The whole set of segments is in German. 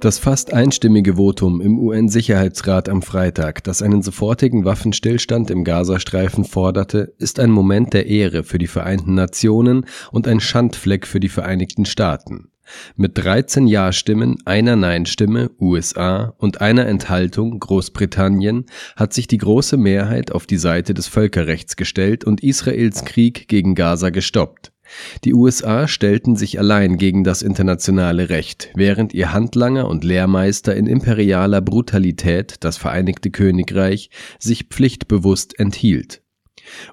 Das fast einstimmige Votum im UN-Sicherheitsrat am Freitag, das einen sofortigen Waffenstillstand im Gazastreifen forderte, ist ein Moment der Ehre für die Vereinten Nationen und ein Schandfleck für die Vereinigten Staaten. Mit 13 Ja-Stimmen, einer Nein-Stimme USA und einer Enthaltung Großbritannien hat sich die große Mehrheit auf die Seite des Völkerrechts gestellt und Israels Krieg gegen Gaza gestoppt. Die USA stellten sich allein gegen das internationale Recht, während ihr Handlanger und Lehrmeister in imperialer Brutalität, das Vereinigte Königreich, sich pflichtbewusst enthielt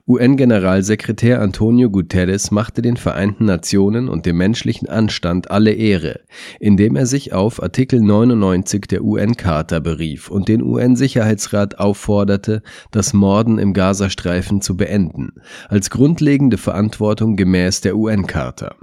UN-Generalsekretär Antonio Guterres machte den Vereinten Nationen und dem menschlichen Anstand alle Ehre, indem er sich auf Artikel 99 der UN-Charta berief und den UN-Sicherheitsrat aufforderte, das Morden im Gazastreifen zu beenden, als grundlegende Verantwortung gemäß der UN-Charta.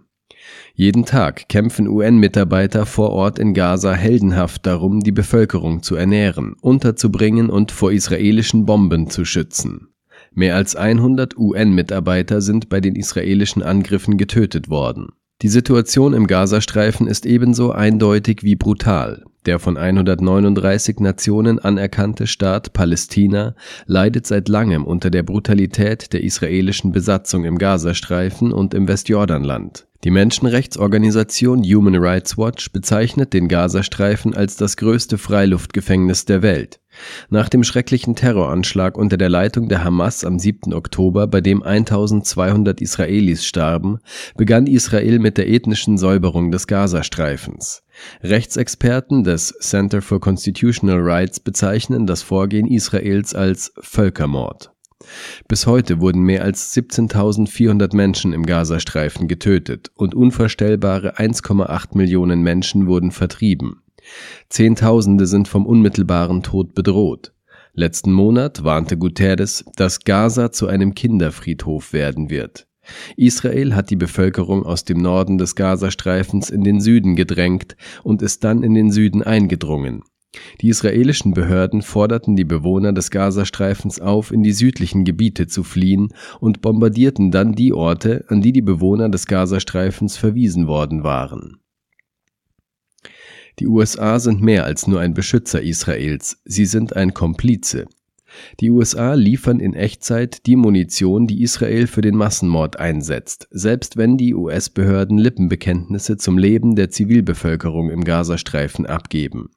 Jeden Tag kämpfen UN-Mitarbeiter vor Ort in Gaza heldenhaft darum, die Bevölkerung zu ernähren, unterzubringen und vor israelischen Bomben zu schützen. Mehr als 100 UN-Mitarbeiter sind bei den israelischen Angriffen getötet worden. Die Situation im Gazastreifen ist ebenso eindeutig wie brutal. Der von 139 Nationen anerkannte Staat Palästina leidet seit langem unter der Brutalität der israelischen Besatzung im Gazastreifen und im Westjordanland. Die Menschenrechtsorganisation Human Rights Watch bezeichnet den Gazastreifen als das größte Freiluftgefängnis der Welt. Nach dem schrecklichen Terroranschlag unter der Leitung der Hamas am 7. Oktober, bei dem 1200 Israelis starben, begann Israel mit der ethnischen Säuberung des Gazastreifens. Rechtsexperten des Center for Constitutional Rights bezeichnen das Vorgehen Israels als Völkermord. Bis heute wurden mehr als 17.400 Menschen im Gazastreifen getötet und unvorstellbare 1,8 Millionen Menschen wurden vertrieben. Zehntausende sind vom unmittelbaren Tod bedroht. Letzten Monat warnte Guterres, dass Gaza zu einem Kinderfriedhof werden wird. Israel hat die Bevölkerung aus dem Norden des Gazastreifens in den Süden gedrängt und ist dann in den Süden eingedrungen. Die israelischen Behörden forderten die Bewohner des Gazastreifens auf, in die südlichen Gebiete zu fliehen und bombardierten dann die Orte, an die die Bewohner des Gazastreifens verwiesen worden waren. Die USA sind mehr als nur ein Beschützer Israels, sie sind ein Komplize. Die USA liefern in Echtzeit die Munition, die Israel für den Massenmord einsetzt, selbst wenn die US-Behörden Lippenbekenntnisse zum Leben der Zivilbevölkerung im Gazastreifen abgeben.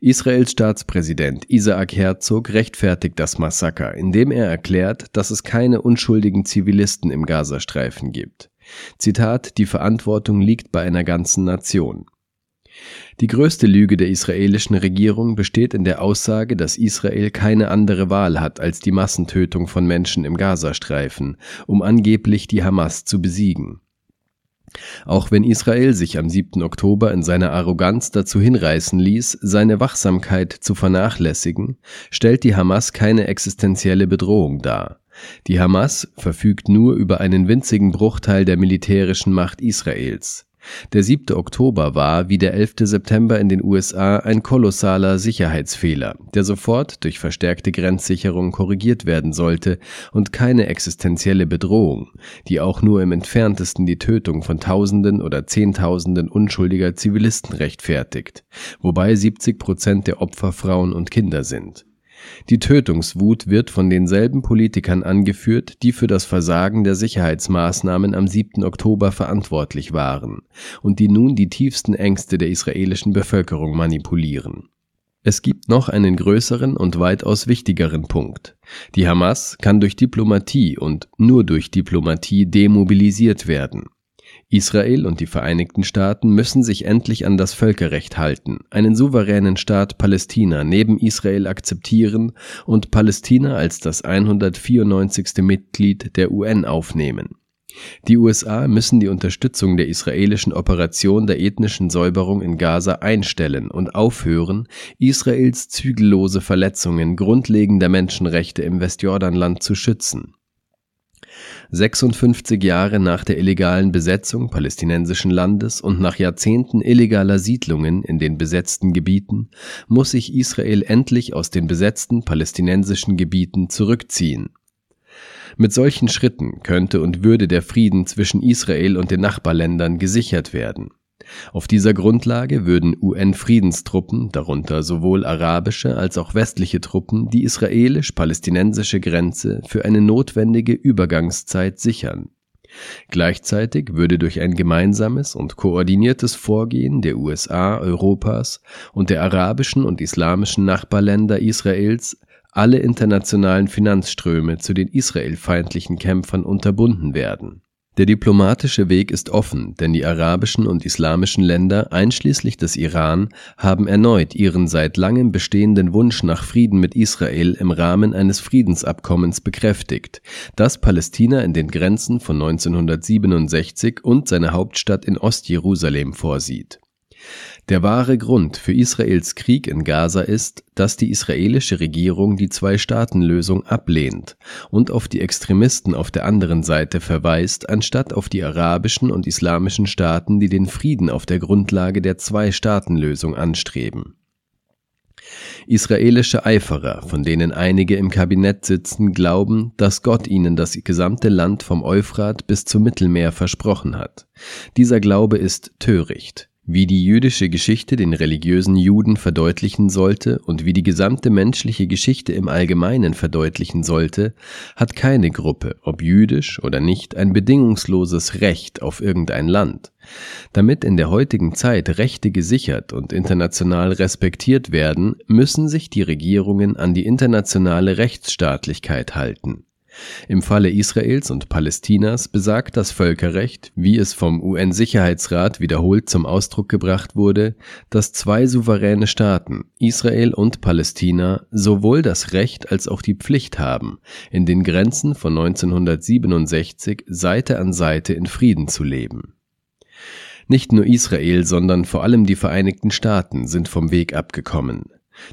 Israels Staatspräsident Isaac Herzog rechtfertigt das Massaker, indem er erklärt, dass es keine unschuldigen Zivilisten im Gazastreifen gibt. Zitat, die Verantwortung liegt bei einer ganzen Nation. Die größte Lüge der israelischen Regierung besteht in der Aussage, dass Israel keine andere Wahl hat als die Massentötung von Menschen im Gazastreifen, um angeblich die Hamas zu besiegen. Auch wenn Israel sich am 7. Oktober in seiner Arroganz dazu hinreißen ließ, seine Wachsamkeit zu vernachlässigen, stellt die Hamas keine existenzielle Bedrohung dar. Die Hamas verfügt nur über einen winzigen Bruchteil der militärischen Macht Israels. Der 7. Oktober war, wie der 11. September in den USA, ein kolossaler Sicherheitsfehler, der sofort durch verstärkte Grenzsicherung korrigiert werden sollte und keine existenzielle Bedrohung, die auch nur im entferntesten die Tötung von Tausenden oder Zehntausenden unschuldiger Zivilisten rechtfertigt, wobei 70 Prozent der Opfer Frauen und Kinder sind die Tötungswut wird von denselben Politikern angeführt, die für das Versagen der Sicherheitsmaßnahmen am 7. Oktober verantwortlich waren und die nun die tiefsten Ängste der israelischen Bevölkerung manipulieren. Es gibt noch einen größeren und weitaus wichtigeren Punkt. Die Hamas kann durch Diplomatie und nur durch Diplomatie demobilisiert werden. Israel und die Vereinigten Staaten müssen sich endlich an das Völkerrecht halten, einen souveränen Staat Palästina neben Israel akzeptieren und Palästina als das 194. Mitglied der UN aufnehmen. Die USA müssen die Unterstützung der israelischen Operation der ethnischen Säuberung in Gaza einstellen und aufhören, Israels zügellose Verletzungen grundlegender Menschenrechte im Westjordanland zu schützen. 56 Jahre nach der illegalen Besetzung palästinensischen Landes und nach Jahrzehnten illegaler Siedlungen in den besetzten Gebieten muss sich Israel endlich aus den besetzten palästinensischen Gebieten zurückziehen. Mit solchen Schritten könnte und würde der Frieden zwischen Israel und den Nachbarländern gesichert werden Auf dieser Grundlage würden UN-Friedenstruppen, darunter sowohl arabische als auch westliche Truppen, die israelisch-palästinensische Grenze für eine notwendige Übergangszeit sichern. Gleichzeitig würde durch ein gemeinsames und koordiniertes Vorgehen der USA, Europas und der arabischen und islamischen Nachbarländer Israels alle internationalen Finanzströme zu den israelfeindlichen Kämpfern unterbunden werden der diplomatische Weg ist offen, denn die arabischen und islamischen Länder, einschließlich des Iran, haben erneut ihren seit langem bestehenden Wunsch nach Frieden mit Israel im Rahmen eines Friedensabkommens bekräftigt, das Palästina in den Grenzen von 1967 und seine Hauptstadt in Ostjerusalem vorsieht der wahre Grund für Israels Krieg in Gaza ist, dass die israelische Regierung die Zwei-Staaten-Lösung ablehnt und auf die Extremisten auf der anderen Seite verweist, anstatt auf die arabischen und islamischen Staaten, die den Frieden auf der Grundlage der Zwei-Staaten-Lösung anstreben. Israelische Eiferer, von denen einige im Kabinett sitzen, glauben, dass Gott ihnen das gesamte Land vom Euphrat bis zum Mittelmeer versprochen hat. Dieser Glaube ist töricht. Wie die jüdische Geschichte den religiösen Juden verdeutlichen sollte und wie die gesamte menschliche Geschichte im Allgemeinen verdeutlichen sollte, hat keine Gruppe, ob jüdisch oder nicht, ein bedingungsloses Recht auf irgendein Land. Damit in der heutigen Zeit Rechte gesichert und international respektiert werden, müssen sich die Regierungen an die internationale Rechtsstaatlichkeit halten im Falle Israels und Palästinas besagt das Völkerrecht, wie es vom UN-Sicherheitsrat wiederholt zum Ausdruck gebracht wurde, dass zwei souveräne Staaten, Israel und Palästina, sowohl das Recht als auch die Pflicht haben, in den Grenzen von 1967 Seite an Seite in Frieden zu leben. Nicht nur Israel, sondern vor allem die Vereinigten Staaten sind vom Weg abgekommen.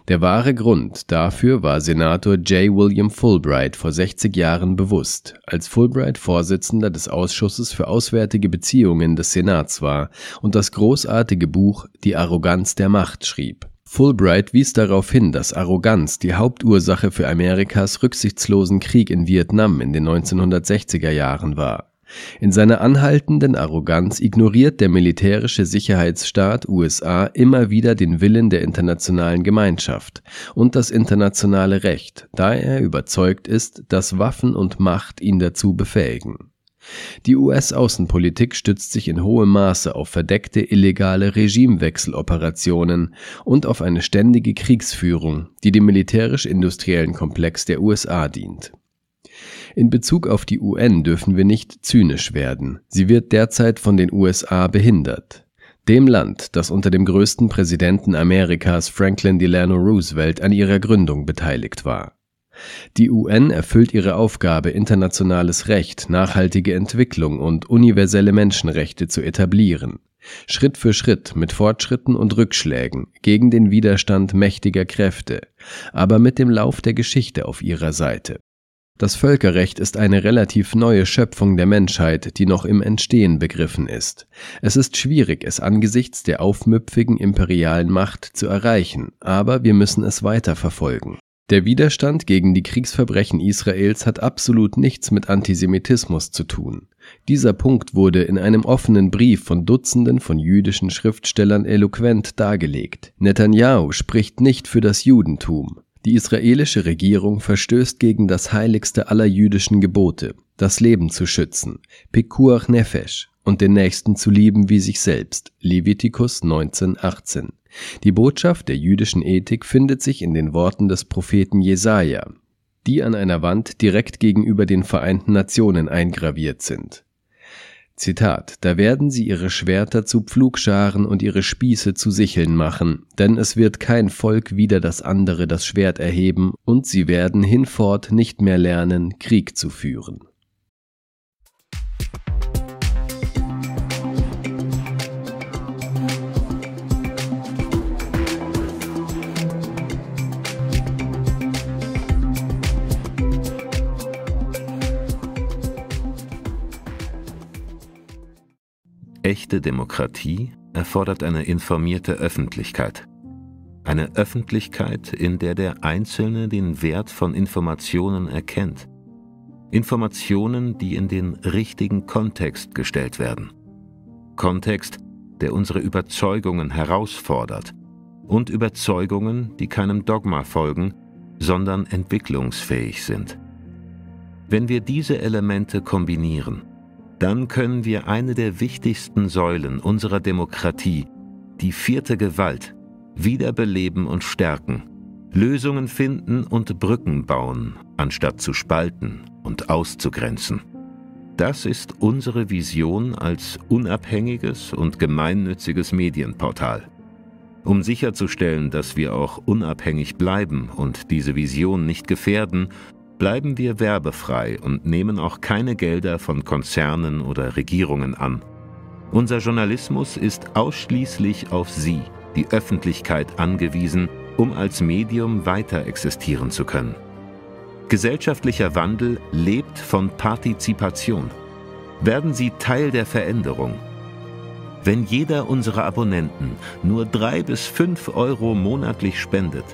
Der wahre Grund dafür war Senator J. William Fulbright vor 60 Jahren bewusst, als Fulbright Vorsitzender des Ausschusses für Auswärtige Beziehungen des Senats war und das großartige Buch Die Arroganz der Macht schrieb. Fulbright wies darauf hin, dass Arroganz die Hauptursache für Amerikas rücksichtslosen Krieg in Vietnam in den 1960er Jahren war in seiner anhaltenden Arroganz ignoriert der militärische Sicherheitsstaat USA immer wieder den Willen der internationalen Gemeinschaft und das internationale Recht, da er überzeugt ist, dass Waffen und Macht ihn dazu befähigen. Die US-Außenpolitik stützt sich in hohem Maße auf verdeckte illegale Regimewechseloperationen und auf eine ständige Kriegsführung, die dem militärisch-industriellen Komplex der USA dient in Bezug auf die UN dürfen wir nicht zynisch werden. Sie wird derzeit von den USA behindert. Dem Land, das unter dem größten Präsidenten Amerikas Franklin Delano Roosevelt an ihrer Gründung beteiligt war. Die UN erfüllt ihre Aufgabe, internationales Recht, nachhaltige Entwicklung und universelle Menschenrechte zu etablieren. Schritt für Schritt mit Fortschritten und Rückschlägen gegen den Widerstand mächtiger Kräfte, aber mit dem Lauf der Geschichte auf ihrer Seite. Das Völkerrecht ist eine relativ neue Schöpfung der Menschheit, die noch im Entstehen begriffen ist. Es ist schwierig, es angesichts der aufmüpfigen imperialen Macht zu erreichen, aber wir müssen es weiterverfolgen. Der Widerstand gegen die Kriegsverbrechen Israels hat absolut nichts mit Antisemitismus zu tun. Dieser Punkt wurde in einem offenen Brief von Dutzenden von jüdischen Schriftstellern eloquent dargelegt. Netanyahu spricht nicht für das Judentum. Die israelische Regierung verstößt gegen das heiligste aller jüdischen Gebote, das Leben zu schützen, Pekuach Nefesh, und den Nächsten zu lieben wie sich selbst, Levitikus 19,18. Die Botschaft der jüdischen Ethik findet sich in den Worten des Propheten Jesaja, die an einer Wand direkt gegenüber den Vereinten Nationen eingraviert sind. Zitat, da werden sie ihre Schwerter zu Pflugscharen und ihre Spieße zu Sicheln machen, denn es wird kein Volk wider das andere das Schwert erheben, und sie werden hinfort nicht mehr lernen, Krieg zu führen. Echte Demokratie erfordert eine informierte Öffentlichkeit. Eine Öffentlichkeit, in der der Einzelne den Wert von Informationen erkennt. Informationen, die in den richtigen Kontext gestellt werden. Kontext, der unsere Überzeugungen herausfordert und Überzeugungen, die keinem Dogma folgen, sondern entwicklungsfähig sind. Wenn wir diese Elemente kombinieren, dann können wir eine der wichtigsten Säulen unserer Demokratie, die vierte Gewalt, wiederbeleben und stärken, Lösungen finden und Brücken bauen, anstatt zu spalten und auszugrenzen. Das ist unsere Vision als unabhängiges und gemeinnütziges Medienportal. Um sicherzustellen, dass wir auch unabhängig bleiben und diese Vision nicht gefährden, bleiben wir werbefrei und nehmen auch keine Gelder von Konzernen oder Regierungen an. Unser Journalismus ist ausschließlich auf Sie, die Öffentlichkeit, angewiesen, um als Medium weiter existieren zu können. Gesellschaftlicher Wandel lebt von Partizipation. Werden Sie Teil der Veränderung. Wenn jeder unserer Abonnenten nur drei bis fünf Euro monatlich spendet,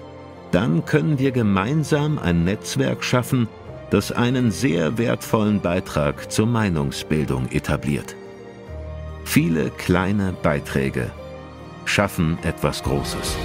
dann können wir gemeinsam ein Netzwerk schaffen, das einen sehr wertvollen Beitrag zur Meinungsbildung etabliert. Viele kleine Beiträge schaffen etwas Großes.